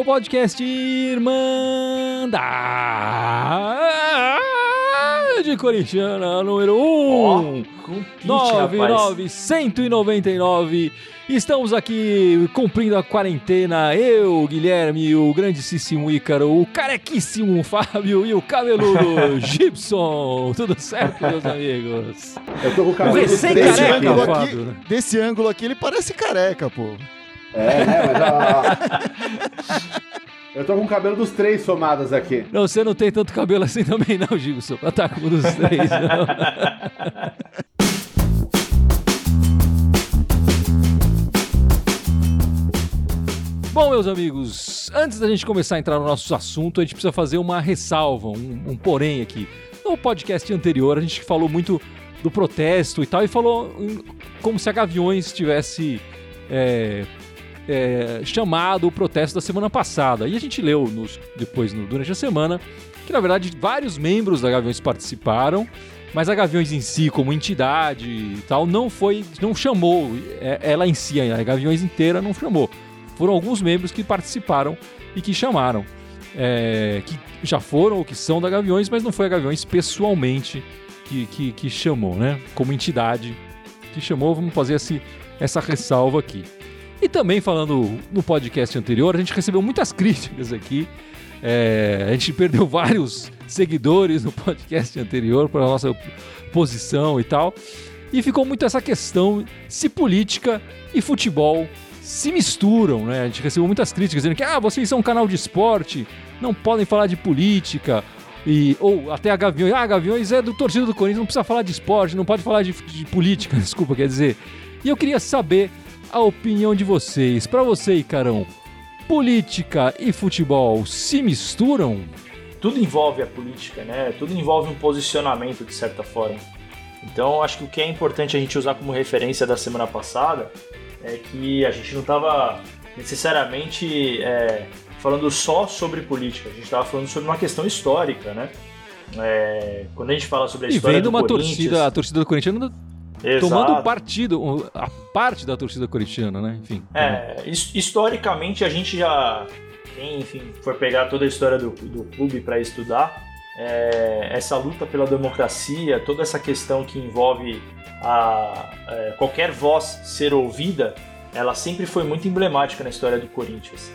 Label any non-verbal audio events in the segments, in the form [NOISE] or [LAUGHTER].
É o podcast Irmandade Corintiana número 1. Com pitch, 99199. Estamos aqui cumprindo a quarentena. Eu, Guilherme, o grandíssimo Ícaro, o carequíssimo Fábio e o cabeludo [LAUGHS] Gibson. Tudo certo, meus [LAUGHS] amigos? Eu tô com o cabelo careca, aqui. ângulo aqui, desse ângulo aqui, ele parece careca, pô. É, né? Mas, ó, ó. Eu tô com o cabelo dos três somadas aqui. Não, você não tem tanto cabelo assim também, não, Gibson. Pra estar com um dos três, não. [LAUGHS] Bom, meus amigos, antes da gente começar a entrar no nosso assunto, a gente precisa fazer uma ressalva, um, um porém aqui. No podcast anterior, a gente falou muito do protesto e tal, e falou como se a Gaviões tivesse é, é, chamado o protesto da semana passada. E a gente leu nos- depois, no- durante a semana, que na verdade vários membros da Gaviões participaram, mas a Gaviões em si, como entidade e tal, não foi, não chamou, é- ela em si, a Gaviões inteira não chamou. Foram alguns membros que participaram e que chamaram. é, que já foram ou que são da Gaviões, mas não foi a Gaviões pessoalmente que, que, que chamou, né? Como entidade que chamou, vamos fazer esse, essa ressalva aqui. E também falando no podcast anterior, a gente recebeu muitas [LAUGHS] críticas aqui. É, a gente perdeu vários seguidores no podcast anterior para nossa posição e tal. E ficou muito essa questão se política e futebol se misturam, né? A gente recebeu muitas críticas dizendo que ah, vocês são um canal de esporte, não podem falar de política. E, ou até a Gaviões, ah, Gaviões é do torcida do Corinthians, não precisa falar de esporte, não pode falar de, de política, [LAUGHS] desculpa, quer dizer. E eu queria saber a opinião de vocês. Pra você, Icarão, política e futebol se misturam? Tudo envolve a política, né? Tudo envolve um posicionamento, de certa forma. Então, acho que o que é importante a gente usar como referência da semana passada é que a gente não estava necessariamente é, falando só sobre política, a gente estava falando sobre uma questão histórica, né? É, quando a gente fala sobre a E história vendo do uma Corinthians, torcida, a torcida do Corinthians exato, tomando partido, a parte da torcida corintiana, né? Enfim. É, his- historicamente a gente já, quem enfim, for pegar toda a história do, do clube para estudar, é, essa luta pela democracia, toda essa questão que envolve a, é, qualquer voz ser ouvida, ela sempre foi muito emblemática na história do Corinthians.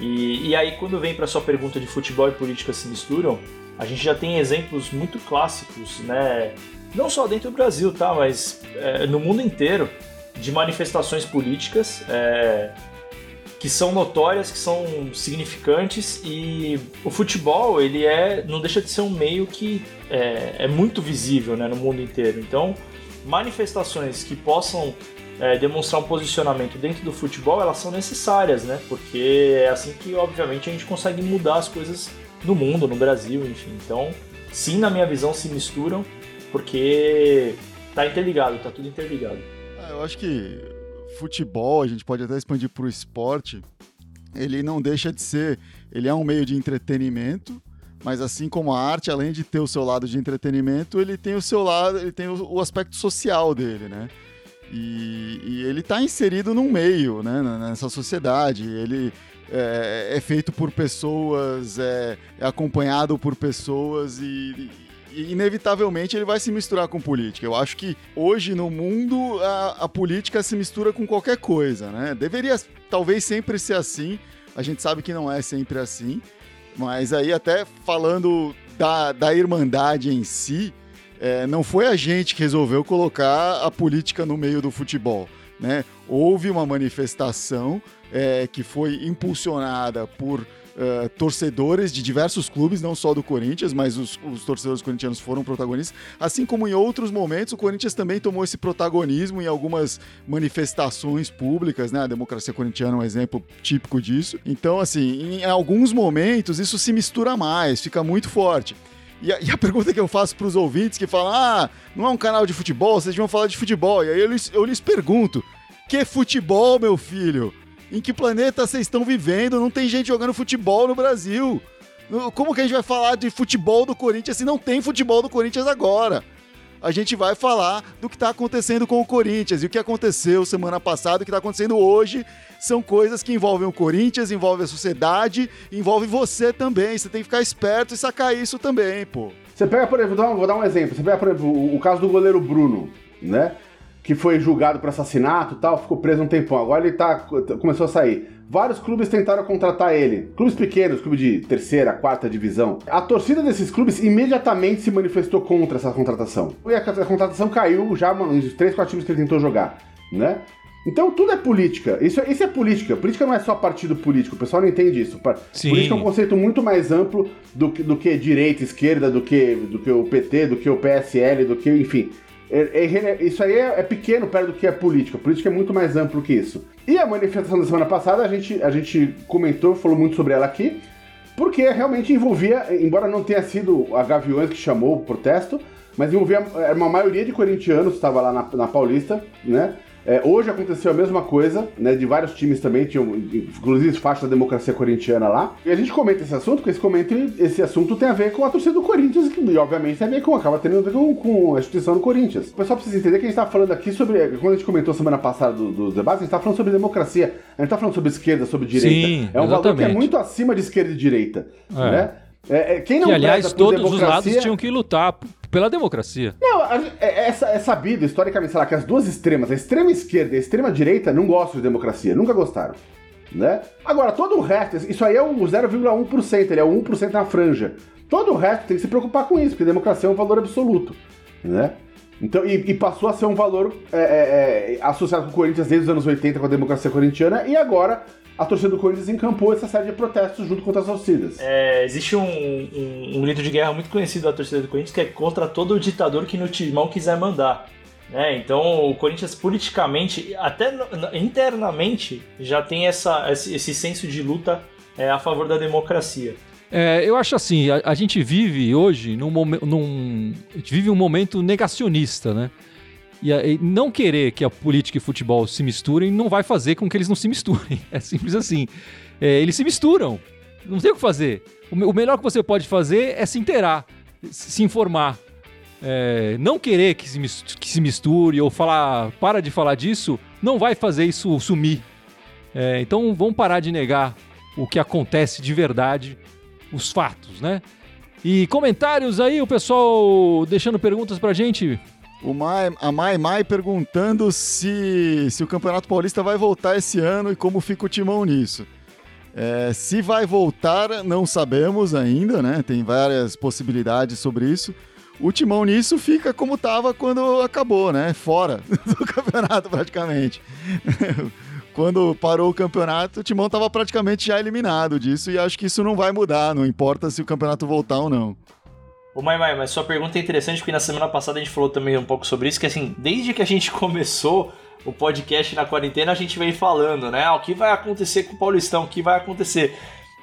E, e aí quando vem para sua pergunta de futebol e política se misturam, a gente já tem exemplos muito clássicos, né? Não só dentro do Brasil, tá? Mas é, no mundo inteiro de manifestações políticas é, que são notórias, que são significantes e o futebol ele é não deixa de ser um meio que é, é muito visível né, no mundo inteiro. Então manifestações que possam é, demonstrar um posicionamento dentro do futebol elas são necessárias, né? Porque é assim que obviamente a gente consegue mudar as coisas no mundo, no Brasil, enfim. Então sim, na minha visão se misturam porque tá interligado, tá tudo interligado. Ah, Eu acho que futebol, a gente pode até expandir para o esporte, ele não deixa de ser, ele é um meio de entretenimento, mas assim como a arte, além de ter o seu lado de entretenimento, ele tem o seu lado, ele tem o, o aspecto social dele, né? E, e ele está inserido num meio, né, nessa sociedade. Ele é, é feito por pessoas, é, é acompanhado por pessoas e, inevitavelmente ele vai se misturar com política. Eu acho que hoje no mundo a, a política se mistura com qualquer coisa, né? Deveria talvez sempre ser assim. A gente sabe que não é sempre assim, mas aí até falando da, da irmandade em si, é, não foi a gente que resolveu colocar a política no meio do futebol. Né? Houve uma manifestação é, que foi impulsionada por é, torcedores de diversos clubes, não só do Corinthians, mas os, os torcedores corintianos foram protagonistas. Assim como em outros momentos, o Corinthians também tomou esse protagonismo em algumas manifestações públicas, né? A democracia corintiana é um exemplo típico disso. Então, assim, em alguns momentos isso se mistura mais, fica muito forte. E a, e a [LAUGHS] pergunta que eu faço para os ouvintes que falam: ah, não é um canal de futebol, vocês deviam falar de futebol. E aí eu lhes, eu lhes pergunto: que futebol, meu filho? Em que planeta vocês estão vivendo? Não tem gente jogando futebol no Brasil. Como que a gente vai falar de futebol do Corinthians se não tem futebol do Corinthians agora? a gente vai falar do que está acontecendo com o Corinthians. E o que aconteceu semana passada, o que está acontecendo hoje, são coisas que envolvem o Corinthians, envolvem a sociedade, envolve você também. Você tem que ficar esperto e sacar isso também, pô. Você pega, por exemplo, vou dar um, exemplo. Você pega, por exemplo, o caso do goleiro Bruno, né? Que foi julgado por assassinato e tal, ficou preso um tempão. Agora ele tá, começou a sair. Vários clubes tentaram contratar ele. Clubes pequenos, clube de terceira, quarta divisão. A torcida desses clubes imediatamente se manifestou contra essa contratação. E a, a contratação caiu já nos três, quatro times que ele tentou jogar, né? Então tudo é política. Isso, isso é política. Política não é só partido político. O pessoal não entende isso. Sim. Política é um conceito muito mais amplo do que, do que direita, esquerda, do que, do que o PT, do que o PSL, do que, enfim. É, é, isso aí é, é, pequeno perto do que é política. Política é muito mais amplo que isso. E a manifestação da semana passada, a gente, a gente comentou, falou muito sobre ela aqui, porque realmente envolvia, embora não tenha sido a Gaviões que chamou o protesto, mas envolvia uma maioria de corintianos que estava lá na, na Paulista, né? É, hoje aconteceu a mesma coisa, né? De vários times também, tinham, inclusive faixa da democracia corintiana lá. E a gente comenta esse assunto, porque esse, comento, esse assunto tem a ver com a torcida do Corinthians, que obviamente tem a ver com, acaba tendo a ver com, com a instituição do Corinthians. O pessoal precisa entender que a gente tá falando aqui sobre. Quando a gente comentou semana passada dos do debates, a gente tá falando sobre democracia. A gente tá falando sobre esquerda, sobre direita. Sim, é um exatamente. valor que é muito acima de esquerda e direita. É. Né? É, é, quem não Que, aliás, todos os lados tinham que lutar pela democracia. Não, é, é, é sabido historicamente, sei lá, que as duas extremas, a extrema esquerda e a extrema direita, não gostam de democracia, nunca gostaram. Né? Agora, todo o resto, isso aí é o 0,1%, ele é o 1% na franja. Todo o resto tem que se preocupar com isso, porque democracia é um valor absoluto. Né? Então, e, e passou a ser um valor é, é, é, associado com o Corinthians desde os anos 80 com a democracia corintiana, e agora a torcida do Corinthians encampou essa série de protestos junto com outras torcidas. É, existe um, um, um grito de guerra muito conhecido da torcida do Corinthians que é contra todo ditador que no timão quiser mandar. né? então o Corinthians politicamente, até internamente, já tem essa, esse, esse senso de luta é, a favor da democracia. É, eu acho assim, a, a gente vive hoje num, a gente vive um momento negacionista, né? E, e não querer que a política e futebol se misturem não vai fazer com que eles não se misturem. [LAUGHS] É simples assim. É, eles se misturam. Não tem o que fazer. O, o melhor que você pode fazer é se inteirar, se informar. É, não querer que se, mis- que se misture ou falar, para de falar disso, não vai fazer isso sumir. É, então vamos parar de negar o que acontece de verdade, os fatos, né? E comentários aí, o pessoal deixando perguntas pra gente. O Mai, a Mai Mai perguntando se, se o Campeonato Paulista vai voltar esse ano e como fica o timão nisso. É, se vai voltar, não sabemos ainda, né? Tem várias possibilidades sobre isso. O timão nisso fica como estava quando acabou, né? Fora [LAUGHS] do campeonato, praticamente. Quando parou o campeonato, o timão estava praticamente já eliminado disso e acho que isso não vai mudar, não importa se o campeonato voltar ou não. Ô Mai Mai, mas sua pergunta é interessante porque na semana passada a gente falou também um pouco sobre isso, que assim, desde que a gente [LAUGHS] começou o podcast na quarentena, a gente vem falando, né? O que vai acontecer com o Paulistão, o que vai acontecer.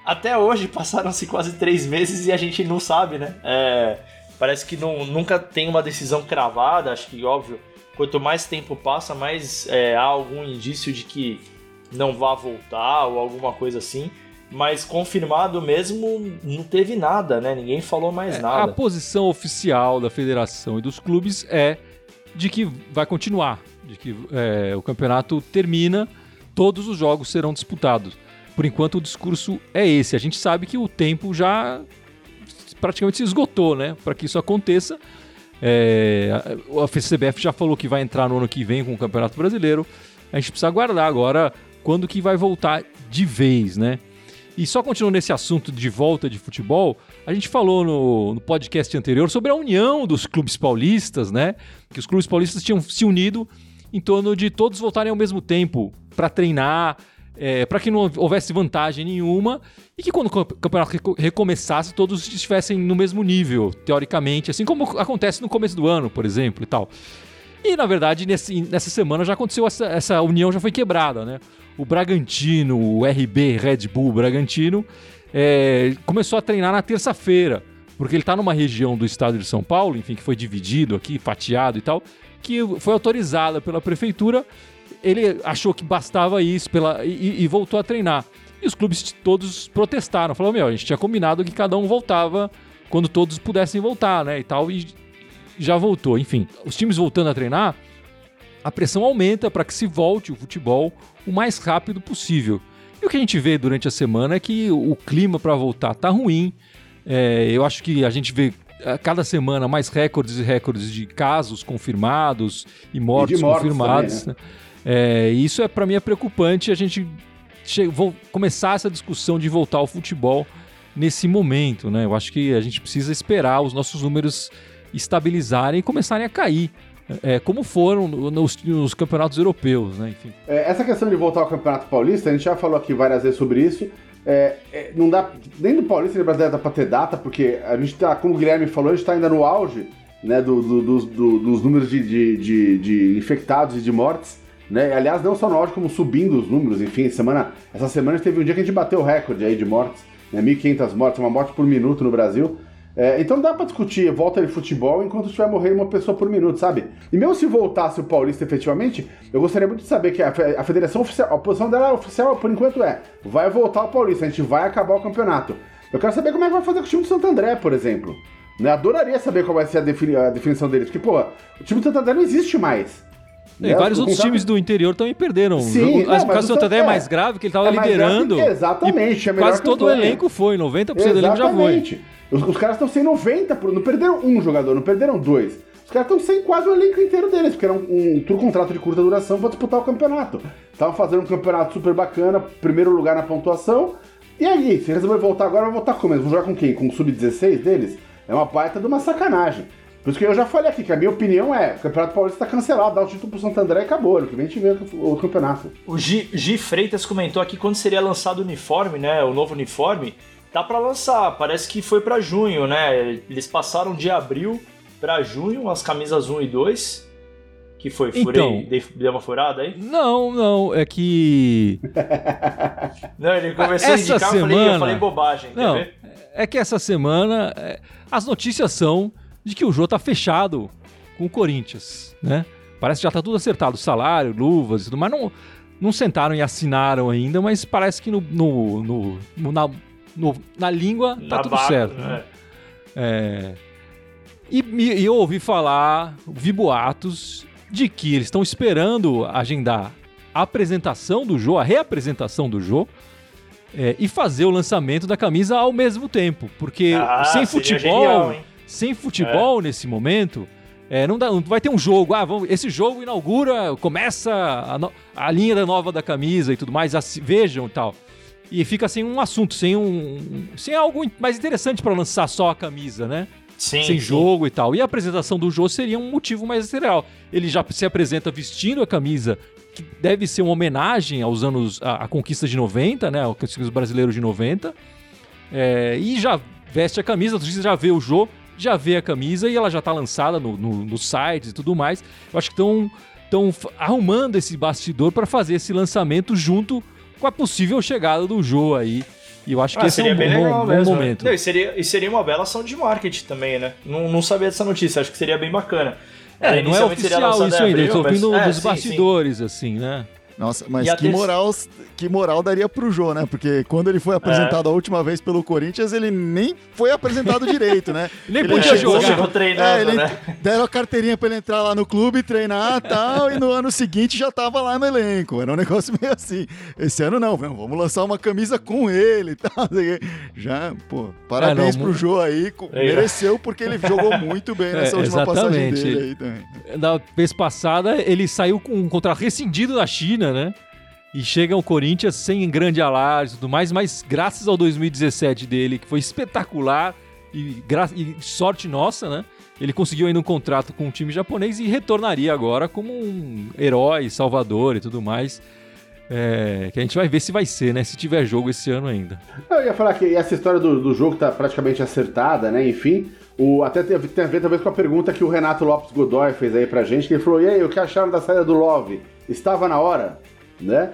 Até hoje passaram-se quase três meses e a gente não sabe, né? É, parece que não, nunca tem uma decisão cravada, acho que óbvio, quanto mais tempo passa, mais é, há algum indício de que não vá voltar ou alguma coisa assim. Mas confirmado mesmo, não teve nada, né? Ninguém falou mais É, A nada. posição oficial da federação e dos clubes é de que vai continuar, de que é, o campeonato termina, todos os jogos serão disputados. Por enquanto o discurso é esse. A gente sabe que o tempo já praticamente se esgotou, né? Para que isso aconteça. É, a a CBF já falou que vai entrar no ano que vem com o Campeonato Brasileiro. A gente precisa aguardar agora quando que vai voltar de vez, né? E só continuando nesse assunto de volta de futebol, a gente falou no, no podcast anterior sobre a união dos clubes paulistas, né? Que os clubes paulistas tinham se unido em torno de todos voltarem ao mesmo tempo para treinar, para que não houvesse vantagem nenhuma e que quando o camp- campeonato reco- recomeçasse todos estivessem no mesmo nível, teoricamente, assim como acontece no começo do ano, por exemplo, e tal. E na verdade, nesse- nessa semana já aconteceu essa, essa união já foi quebrada, né? O Bragantino, o RB Red Bull Bragantino, é, começou a treinar na terça-feira, porque ele está numa região do estado de São Paulo, enfim, que foi dividido aqui, fatiado e tal, que foi autorizada pela prefeitura. Ele achou que bastava isso pela, e, e voltou a treinar. E os clubes todos protestaram, falaram: Meu, a gente tinha combinado que cada um voltava quando todos pudessem voltar, né? E tal. E já voltou. Enfim, os times voltando a treinar, a pressão aumenta para que se volte o futebol o mais rápido possível. E o que a gente vê durante a semana é que o clima para voltar tá ruim. É, eu acho que a gente vê a cada semana mais recordes e recordes de casos confirmados e mortes, e mortes confirmados. Também, né? né? é, isso é para mim é preocupante. A gente vou começar essa discussão de voltar ao futebol nesse momento, né? Eu acho que a gente precisa esperar os nossos números estabilizarem e começarem a cair. É, como foram nos, nos, campeonatos europeus, né? Enfim. É, essa questão de voltar ao Campeonato Paulista, a gente já falou aqui várias vezes sobre isso. É, é, não dá, nem do Paulista nem Brasileiro dá pra ter data, porque a gente tá, como o Guilherme falou, a gente tá ainda no auge né, do, do, do, dos números de, de, de, de, infectados e de mortes. Né? Aliás, não só no auge, como subindo os números. Enfim, semana, essa semana teve um dia que a gente bateu o recorde aí de mortes, né, 1.500 mortes, uma morte por minuto no Brasil. É, então dá para discutir volta de futebol enquanto estiver morrendo uma pessoa por minuto, sabe? E mesmo se voltasse o Paulista efetivamente, eu gostaria muito de saber que a, a federação oficial, a posição dela oficial por enquanto é: vai voltar o Paulista, a gente vai acabar o campeonato. Eu quero saber como é que vai fazer com o time do Santo André, por exemplo. Né? Adoraria saber qual vai ser a, defini a definição deles, porque, pô, o time do Santo André não existe mais. E né? vários outros times do interior também perderam. Sim, não, o caso do Santo André é mais grave, que ele estava é liderando. exatamente. É quase todo o elenco foi, 90% exatamente. do elenco já foi. Os, os caras estão sem 90, não perderam um jogador, não perderam dois. Os caras estão sem quase o elenco inteiro deles, porque era um, um, um contrato de curta duração para disputar o campeonato. Estavam fazendo um campeonato super bacana, primeiro lugar na pontuação. E aí, se resolver voltar agora, vai voltar como? Vão jogar com quem? Com o sub-16 deles? É uma baita de uma sacanagem. Por isso que eu já falei aqui, que a minha opinião é: o Campeonato Paulista está cancelado, dá o título pro Santo André e acabou. Ano que vem a gente vê o campeonato. O G, G Freitas comentou aqui quando seria lançado o uniforme, né? O novo uniforme. Tá para lançar, parece que foi para junho, né? Eles passaram de abril para junho as camisas 1 e 2. Que foi? Furei? Então, dei, dei uma furada aí? Não, não, é que. [LAUGHS] não, ele começou essa a indicar, semana... eu, falei, eu falei bobagem, não, ver? É que essa semana é, as notícias são de que o Jô tá fechado com o Corinthians, né? Parece que já tá tudo acertado, salário, luvas e tudo, mas não, não sentaram e assinaram ainda, mas parece que no, no, no, no na, no, na língua tá na tudo barca, certo. Né? É. E, e eu ouvi falar, vi boatos de que eles estão esperando agendar a apresentação do Jô, a reapresentação do Jô, é, e fazer o lançamento da camisa ao mesmo tempo. Porque ah, sem futebol, genial, sem futebol é. nesse momento, é, não, dá, não vai ter um jogo. Ah, vamos, esse jogo inaugura, começa a, no, a linha da nova da camisa e tudo mais. vejam e tal e fica sem um assunto, sem um. sem algo mais interessante para lançar só a camisa, né? Sim, sem sim. jogo e tal. E a apresentação do jogo seria um motivo mais material. Ele já se apresenta vestindo a camisa, que deve ser uma homenagem aos anos. à, conquista de 90, né? Ao conquista brasileiro de 90. É, e já veste a camisa, você já vê o jogo, já vê a camisa e ela já está lançada no, no, no sites e tudo mais. Eu acho que estão estão arrumando esse bastidor para fazer esse lançamento junto com a possível chegada do Jô aí. E eu acho que ah, esse é um bom, bom né? momento. Não, e, seria, e seria uma bela ação de marketing também, né? Não, não sabia dessa notícia, acho que seria bem bacana. É, não é oficial isso ainda, estou ouvindo é, dos bastidores, sim. assim, né? Nossa, mas que moral, que moral daria pro Jô, né? Porque quando ele foi apresentado é. a última vez pelo Corinthians, ele nem foi apresentado direito, né? [LAUGHS] nem ele podia chegou, jogar. Chegou treinando, é, ele né? Deram a carteirinha pra ele entrar lá no clube, treinar e tal, e no ano seguinte já tava lá no elenco. Era um negócio meio assim. Esse ano não, vamos lançar uma camisa com ele e [LAUGHS] tal. Já, pô, parabéns é, não, pro Jô aí. Mereceu porque ele jogou [LAUGHS] muito bem nessa é, última exatamente. passagem dele aí também. Na vez passada, ele saiu com um contrato rescindido da China né? E chega o Corinthians sem grande alarde e tudo mais, mas graças ao 2017 dele, que foi espetacular e, e sorte nossa, né? Ele conseguiu ainda um contrato com um time japonês e retornaria agora como um herói, salvador e tudo mais. É, que a gente vai ver se vai ser, né? Se tiver jogo esse ano ainda. Eu ia falar que essa história do, do jogo tá praticamente acertada, né? Enfim, o, até tem, tem a ver talvez com a pergunta que o Renato Lopes Godoy fez aí pra gente, que ele falou: e aí, o que acharam da saída do Love? Estava na hora, né?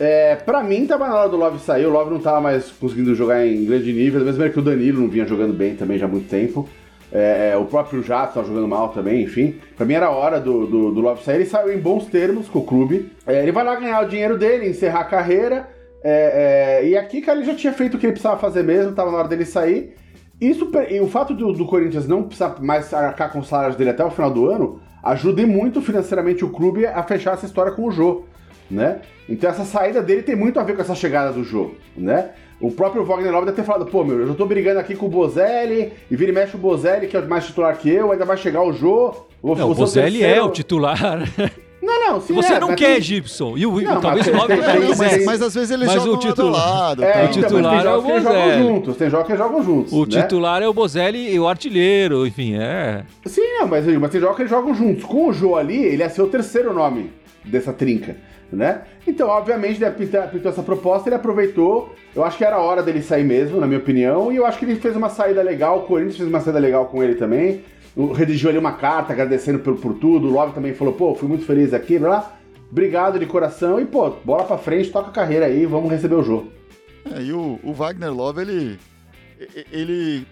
É, pra mim, tava na hora do Love sair. O Love não tava mais conseguindo jogar em grande nível, da mesma maneira que o Danilo não vinha jogando bem também já há muito tempo. É, é o próprio Jato tava jogando mal também, enfim. Pra mim era hora do, do, do Love sair. Ele saiu em bons termos com o clube. É, ele vai lá ganhar o dinheiro dele, encerrar a carreira. É, é, e aqui, cara, ele já tinha feito o que ele precisava fazer mesmo, tava na hora dele sair. Isso, e o fato do, do Corinthians não precisar mais arcar com os salários dele até o final do ano ajuda muito financeiramente o clube a fechar essa história com o Jô, né? Então essa saída dele tem muito a ver com essa chegada do Jô, né? O próprio Wagner Love deve ter falado, pô, meu, eu já tô brigando aqui com o Bozelli, e vira e mexe o Bozelli, que é mais titular que eu, ainda vai chegar o Jô. Não, o Bozelli é o titular. [LAUGHS] Não, não, sim, Você é, não quer, tem... Gibson. E o, não, talvez o Love mas, mas, mas, às vezes eles mas jogam o titular, lado, é, o então, titular é o Bozelli. Jogam juntos, tem jogos que jogam juntos. O né? titular é o Bozelli e o artilheiro, enfim, é. Sim, não, mas, mas tem jogos que eles jogam juntos. Com o Jô ali, ele ia ser o terceiro nome dessa trinca né? Então, obviamente, ele pintou essa proposta, ele aproveitou. Eu acho que era a hora dele sair mesmo, na minha opinião, e eu acho que ele fez uma saída legal. O Corinthians fez uma saída legal com ele também. Redigiu ali uma carta agradecendo por, por tudo. O Love também falou: pô, fui muito feliz aqui, lá. Obrigado de coração e, pô, bola pra frente, toca a carreira aí, vamos receber o jogo. É, e o, o Wagner Love, ele. Ele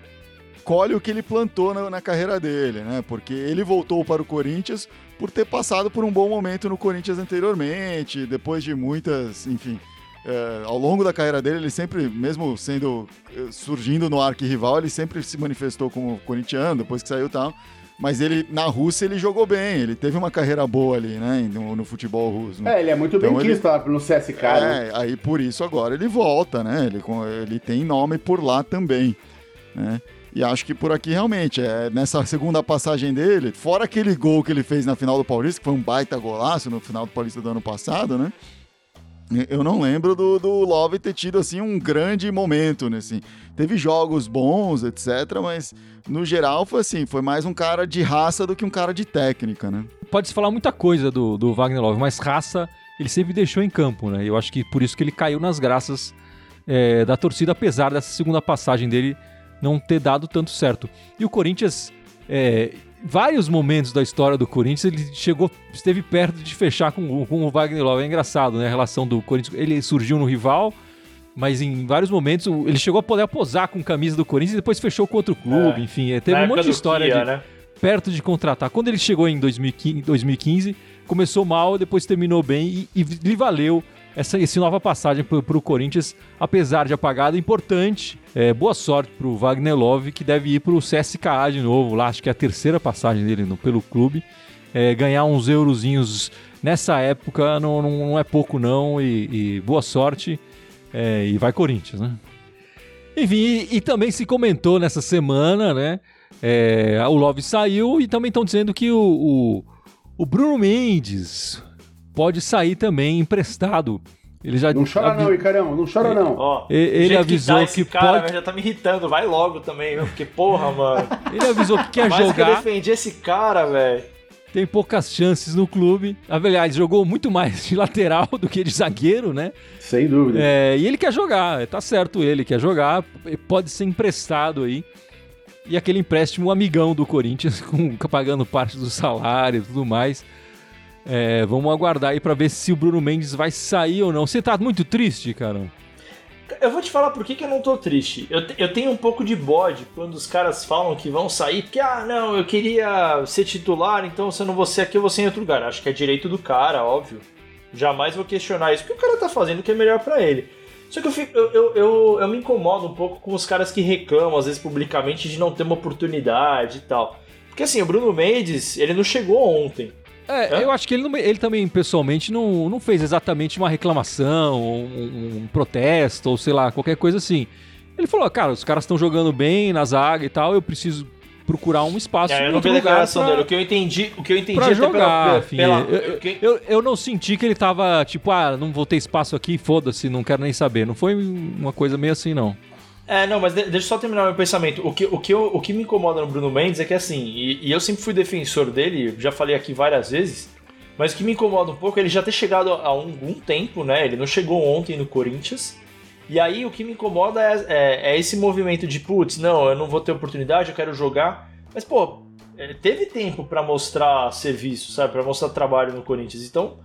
colhe o que ele plantou na, na, carreira dele, né? Porque ele voltou para o Corinthians por ter passado por um bom momento no Corinthians anteriormente, depois de muitas, enfim, é, ao longo da carreira dele, ele sempre, mesmo sendo eh, surgindo no arquirrival, ele sempre se manifestou como corintiano, depois que saiu tal. Mas ele, na Rússia, ele jogou bem, ele teve uma carreira boa ali, né, no, no futebol russo. É, ele é muito então bem quisto no CSK, É, né? aí por isso agora ele volta, né, ele, ele tem nome por lá também, né. E acho que por aqui realmente, é, nessa segunda passagem dele, fora aquele gol que ele fez na final do Paulista, que foi um baita golaço no final do Paulista do ano passado, né? Eu não lembro do, do Love ter tido assim um grande momento, né? Assim, teve jogos bons, etc, mas no geral foi assim, foi mais um cara de raça do que um cara de técnica, né? Pode-se falar muita coisa do, do Wagner Love, mas raça ele sempre deixou em campo, né? Eu acho que por isso que ele caiu nas graças é, da torcida, apesar dessa segunda passagem dele não ter dado tanto certo. E o Corinthians, é, vários momentos da história do Corinthians, ele chegou, esteve perto de fechar com, com o Wagner Love. É engraçado, né? A relação do Corinthians. Ele surgiu no rival, mas em vários momentos ele chegou a poder posar com camisa do Corinthians e depois fechou com outro clube. É. Enfim, é, teve Na um monte de história Kia, de, né? perto de contratar. Quando ele chegou em 2015, 2015 começou mal, depois terminou bem e, e lhe valeu essa, essa nova passagem para o Corinthians, apesar de apagada, importante. É, boa sorte para o Wagner Love, que deve ir para o CSKA de novo. Lá acho que é a terceira passagem dele no, pelo clube. É, ganhar uns eurozinhos nessa época não, não, não é pouco não. E, e boa sorte. É, e vai Corinthians, né? Enfim, e, e, também se comentou nessa semana, né? É, o Love saiu e também estão dizendo que o, o, o Bruno Mendes, pode sair também emprestado. Ele já não chora avi... não, Icarão, não chora não. Ó, ele avisou que, que cara, pode... já tá me irritando, vai logo também, viu? porque porra, [LAUGHS] mano. ele avisou que quer Mais jogar. que eu defendi esse cara, velho. Tem poucas chances no clube. Aliás, jogou muito mais de lateral do que de zagueiro, né? Sem dúvida. É, e ele quer jogar, tá certo ele quer jogar, pode ser emprestado aí. E aquele empréstimo amigão do Corinthians, [LAUGHS] com, pagando parte do salário e tudo mais. É, vamos aguardar aí para ver se o Bruno Mendes vai sair ou não. Você tá muito triste, cara? Eu vou te falar por que, que eu não tô triste. Eu, eu tenho um pouco de bode quando os caras falam que vão sair, porque, ah, não, eu queria ser titular, então se eu não vou ser aqui, eu vou ser em outro lugar. Acho que é direito do cara, óbvio. Jamais vou questionar isso, porque o cara tá fazendo o que é melhor para ele. Só que eu, fico, eu, eu, eu, me incomodo um pouco com os caras que reclamam, às vezes publicamente, de não ter uma oportunidade e tal. Porque assim, o Bruno Mendes, ele não chegou ontem. É, eu acho que ele, não, ele também, pessoalmente, não, não fez exatamente uma reclamação, um, um, protesto, ou sei lá, qualquer coisa assim. Ele falou, cara, os caras estão jogando bem na zaga e tal, eu preciso procurar um espaço. É, eu não vi a declaração pra, dele. O que eu entendi, o que eu entendi pra jogar, pela, pela, eu, eu, eu, eu, não senti que ele tava tipo, ah, não vou ter espaço aqui, foda-se, não quero nem saber. Não foi uma coisa meio assim, não. É, não, mas deixa eu só terminar meu pensamento. O que, o que, eu, o que me incomoda no Bruno Mendes é que, assim, e, e, eu sempre fui defensor dele, já falei aqui várias vezes, mas o que me incomoda um pouco é ele já ter chegado há algum tempo, né? Ele não chegou ontem no Corinthians. E aí o que me incomoda é, é, é esse movimento de, putz, não, eu não vou ter oportunidade, eu quero jogar. Mas, pô, é, teve tempo para mostrar serviço, sabe? para mostrar trabalho no Corinthians. Então,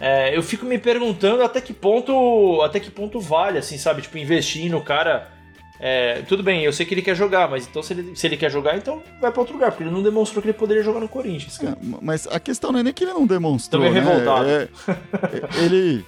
é, eu fico me perguntando até que ponto até que ponto vale, assim, sabe? Tipo, investir no cara é, tudo bem, eu sei que ele quer jogar, mas então se ele, se ele quer jogar, então vai para outro lugar, porque ele não demonstrou que ele poderia jogar no Corinthians. É, mas a questão não é nem que ele não demonstrou. Também né? revoltado. É, é, ele.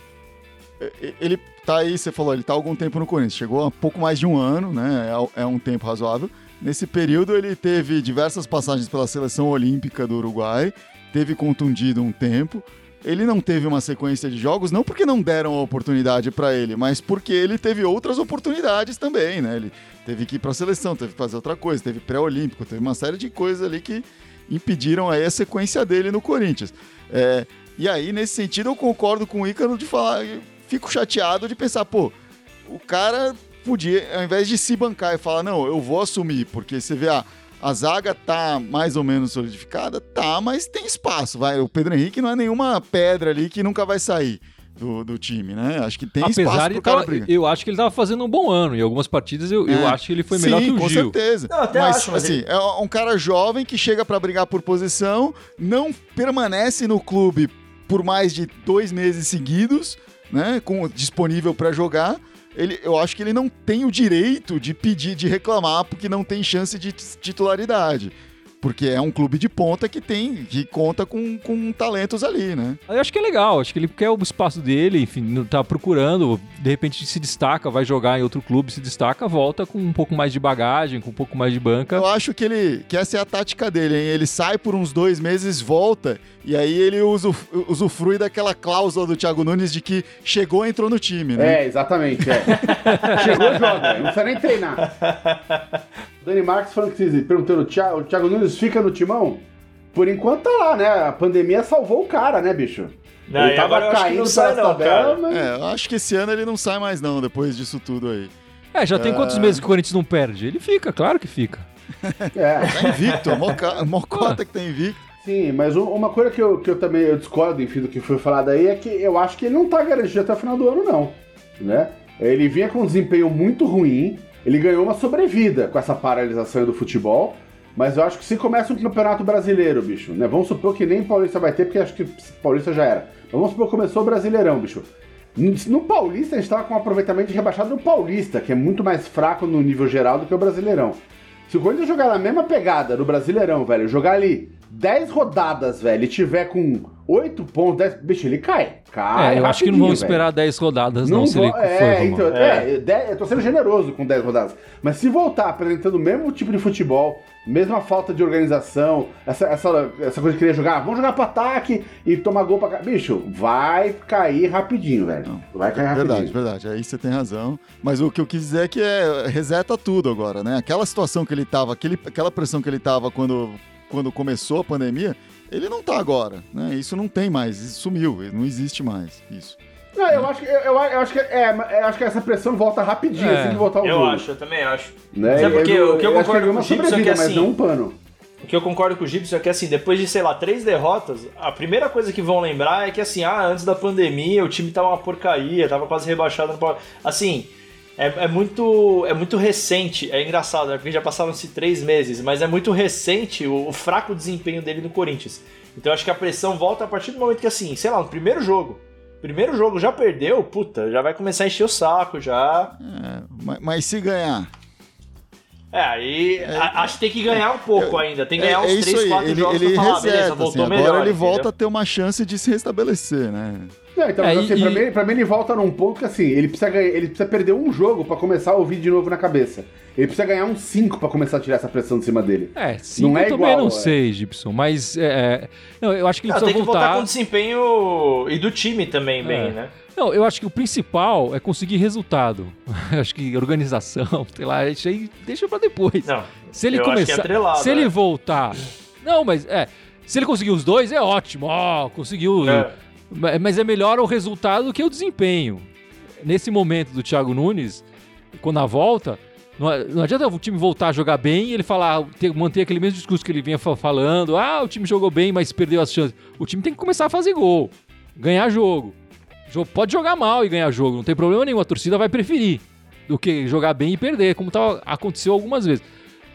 É, ele tá aí, você falou, ele tá há algum tempo no Corinthians. Chegou há pouco mais de um ano, né? É, é um tempo razoável. Nesse período, ele teve diversas passagens pela seleção olímpica do Uruguai, teve contundido um tempo. Ele não teve uma sequência de jogos, não porque não deram a oportunidade para ele, mas porque ele teve outras oportunidades também, né? Ele teve que ir para a seleção, teve que fazer outra coisa, teve pré-olímpico, teve uma série de coisas ali que impediram aí a sequência dele no Corinthians. É, e aí, nesse sentido, eu concordo com o Ícaro de falar, fico chateado de pensar, pô, o cara podia, ao invés de se bancar e falar, não, eu vou assumir, porque você vê, a, a zaga tá mais ou menos solidificada, tá, mas tem espaço, vai. O Pedro Henrique não é nenhuma pedra ali que nunca vai sair. Do, do time, né? Acho que tem Apesar espaço de pro cara tava- brigar. eu acho que ele tava fazendo um bom ano. Em algumas partidas eu, eu É. acho que ele foi melhor Sim, que o com Gil. certeza. Não, até mas, acho, mas assim, ele- é um cara jovem que chega pra brigar por posição, não permanece no clube por mais de dois meses seguidos, né? Com disponível pra jogar. Ele, eu acho que ele não tem o direito de pedir, de reclamar, porque não tem chance de titularidade. Porque é um clube de ponta que tem, que conta com, com talentos ali, né? Eu acho que é legal, acho que ele quer o espaço dele, enfim, não tá procurando, de repente se destaca, vai jogar em outro clube, se destaca, volta com um pouco mais de bagagem, com um pouco mais de banca. Eu acho que ele que essa é a tática dele, hein? Ele sai por uns dois meses, volta, e aí ele usu, usufrui daquela cláusula do Thiago Nunes de que chegou e entrou no time, né? É, exatamente, é. [LAUGHS] Chegou e joga, não precisa nem treinar. Dani Marques perguntando, o Thiago, o Thiago Nunes fica no timão? Por enquanto tá lá, né? A pandemia salvou o cara, né, bicho? Não, ele tava caindo não sai não, tabelas, cara. mas... É, eu acho que esse ano ele não sai mais não, depois disso tudo aí. É, já tem quantos meses que o Corinthians não perde? Ele fica, claro que fica. É, [LAUGHS] Tá invicto, a moca- a mocota que tá invicto. sim, mas um- uma coisa que eu, que eu também eu discordo, enfim, do que foi falado aí é que eu acho que ele não tá garantido até o final do ano, não. Né? Ele vinha com um desempenho muito ruim, ele ganhou uma sobrevida com essa paralisação do futebol, mas eu acho que se começa um campeonato brasileiro, bicho, né? Vamos supor que nem Paulista vai ter, porque acho que Paulista já era. Mas vamos supor que começou o Brasileirão, bicho. No Paulista, a gente tava com um aproveitamento rebaixado no Paulista, que é muito mais fraco no nível geral do que o Brasileirão. Se o Corinthians jogar na mesma pegada no Brasileirão, velho, jogar ali 10 rodadas, velho, e tiver com 8 pontos, 10, bicho, ele cai. Cai. é, eu acho que não vão esperar 10 rodadas, não, Não se ele for é, mal. então, é, dez- eu tô sendo generoso com 10 rodadas. Mas se voltar apresentando o mesmo tipo de futebol, mesma falta de organização, essa, essa, essa coisa de querer jogar, "Ah, vamos jogar pro ataque e tomar gol pra cá. Bicho, vai cair rapidinho, velho. Vai cair rapidinho. Verdade, verdade. Aí você tem razão. Mas o que eu quis dizer é que é, reseta tudo agora, né? Aquela situação que ele tava, aquele, aquela pressão que ele tava quando, quando começou a pandemia, ele não tá agora, né? Isso não tem mais, isso sumiu, não existe mais isso. Não, eu acho que, eu, eu- eu acho que, é, eu acho que essa pressão volta rapidinho, É, assim que voltar o Eu jogo. acho, eu também acho. Né? Mas é porque Eu- o que eu acho concordo é com o Gibson é que, mas assim, não um pano. O que eu concordo com o Gibson é que, assim, depois de, sei lá, três derrotas, a primeira coisa que vão lembrar é que, assim, ah, antes da pandemia o time tava uma porcaria, tava quase rebaixado. Assim, é, é muito é muito recente, é engraçado, né? Porque já passaram-se três meses, mas é muito recente o, o fraco desempenho dele no Corinthians. Então acho que a pressão volta a partir do momento que, assim, sei lá, no primeiro jogo. Primeiro jogo já perdeu, puta, já vai começar a encher o saco, já. É, mas, mas se ganhar, É, aí a- acho que tem que ganhar um pouco ainda. Tem que ganhar é, uns é 3, aí, 4 ele, jogos ele pra falar, reseta, beleza, assim, voltou agora melhor. ele volta entendeu? a ter uma chance de se restabelecer, né? Não, então, É, assim, e- pra, mim, pra mim ele volta num ponto que assim, ele precisa, ganhar- ele precisa perder um jogo pra começar a ouvir de novo na cabeça. Ele precisa ganhar uns 5 pra começar a tirar essa pressão de cima dele. É, cinco Não é eu também igual, não é. sei, Gibson, mas é, é, não, eu acho que ele Não, tem precisa que voltar voltar. com desempenho e do time também, bem, É. né? Não, eu acho que o principal é conseguir resultado. Eu [LAUGHS] acho que organização, [LAUGHS] sei lá, isso aí deixa pra depois. Não, Se ele eu acho que é começar, atrelado, se ele voltar, não, mas é, se ele conseguir os dois é ótimo, ó, conseguiu. Ma- Mas é melhor o resultado do que o desempenho. Nesse momento do Thiago Nunes, quando a volta, não, adianta o time voltar a jogar bem e ele falar, ter- manter aquele mesmo discurso que ele vinha fa- falando, ah, o time jogou bem, mas perdeu as chances. O time tem que começar a fazer gol, ganhar jogo. Jo- Pode jogar mal e ganhar jogo, não tem problema nenhum. A torcida vai preferir do que jogar bem e perder, como tá, aconteceu algumas vezes.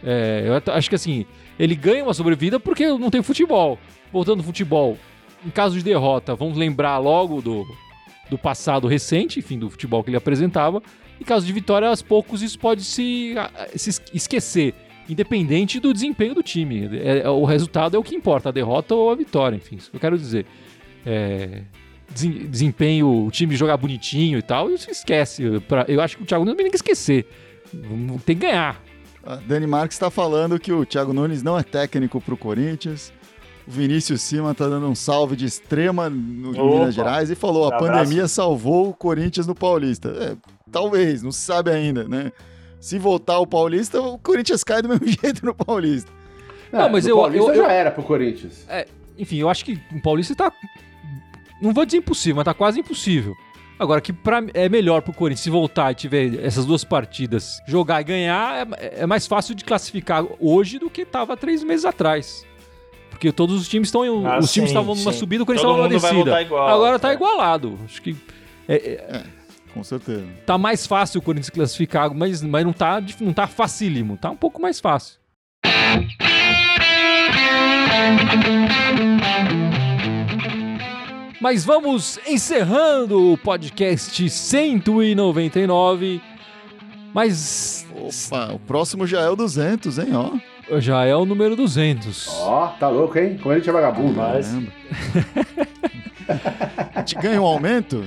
É, eu acho que assim, ele ganha uma sobrevida porque não tem futebol. Voltando ao futebol, em caso de derrota, vamos lembrar logo do, do passado recente, enfim, do futebol que ele apresentava. Em caso de vitória, aos poucos isso pode se, se es- esquecer, independente do desempenho do time. É- é- o resultado é o que importa, a derrota ou a vitória, enfim, isso que eu quero dizer. É, desempenho, o time jogar bonitinho e tal, isso esquece. Eu acho que o Thiago Nunes tem que esquecer. Tem que ganhar. A Dani Marques está falando que o Thiago Nunes não é técnico para o Corinthians. O Vinícius Cima está dando um salve de extrema no Opa. Minas Gerais e falou: a Abraço. pandemia salvou o Corinthians no Paulista. É, talvez, não se sabe ainda, né? Se voltar o Paulista, o Corinthians cai do [LAUGHS] mesmo jeito no Paulista. Não, mas o eu- Paulista eu- já era pro Corinthians. Enfim, eu acho que o Paulista tá. Não vou dizer impossível, mas tá quase impossível. Agora, que pra, é melhor pro Corinthians se voltar e tiver essas duas partidas, jogar e ganhar, é, é mais fácil de classificar hoje do que tava três meses atrás. Porque todos os times estão. em- Ah, os times sim, estavam numa sim. subida, o Corinthians estava numa descida. igual, Agora tá é. igualado. Acho que. é- é- Com certeza. tá mais fácil o Corinthians classificar, mas, mas não, tá, não tá facílimo. Tá um pouco mais fácil. Mas vamos encerrando o podcast 199. Mas Opa, o próximo já é o 200, hein, ó. Já é o número 200. Ó, tá louco, hein? Como a gente é vagabundo. Mas- Caramba. A gente ganha um aumento?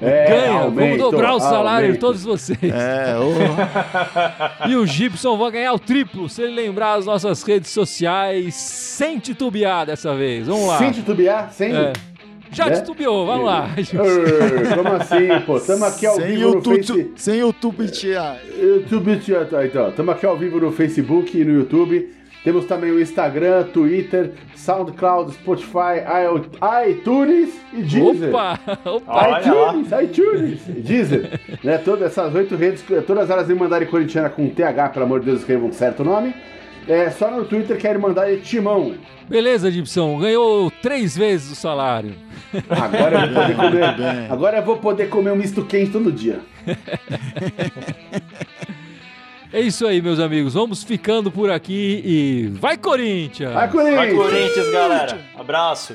É, Ganha, aumento, vamos dobrar o salário de aumento. todos vocês. É, ô. [LAUGHS] E o Gibson vai ganhar o triplo se ele lembrar as nossas redes sociais sem titubear dessa vez. Vamos lá. Sem titubear? Sem? É. Já Né? titubeou, vamos lá. [LAUGHS] Como assim, pô? Tamo aqui ao sem vivo no YouTube, Face... sem YouTube tia. YouTube, então, estamos aqui ao vivo no Facebook e no YouTube. Temos também o Instagram, Twitter, SoundCloud, Spotify, iTunes e Deezer. Opa! Opa! ITunes, iTunes, Deezer. né, todas essas oito redes, todas elas em Mandari Corintiana com TH, pelo amor de Deus, escrevam um certo nome. É, só no Twitter quero mandar ele timão. Beleza, Gibson, ganhou três vezes o salário. Agora eu vou poder comer, agora eu vou poder comer um misto quente todo dia. É isso aí, meus amigos. Vamos ficando por aqui e vai Corinthians! Vai Corinthians, vai, Corinthians galera. Abraço.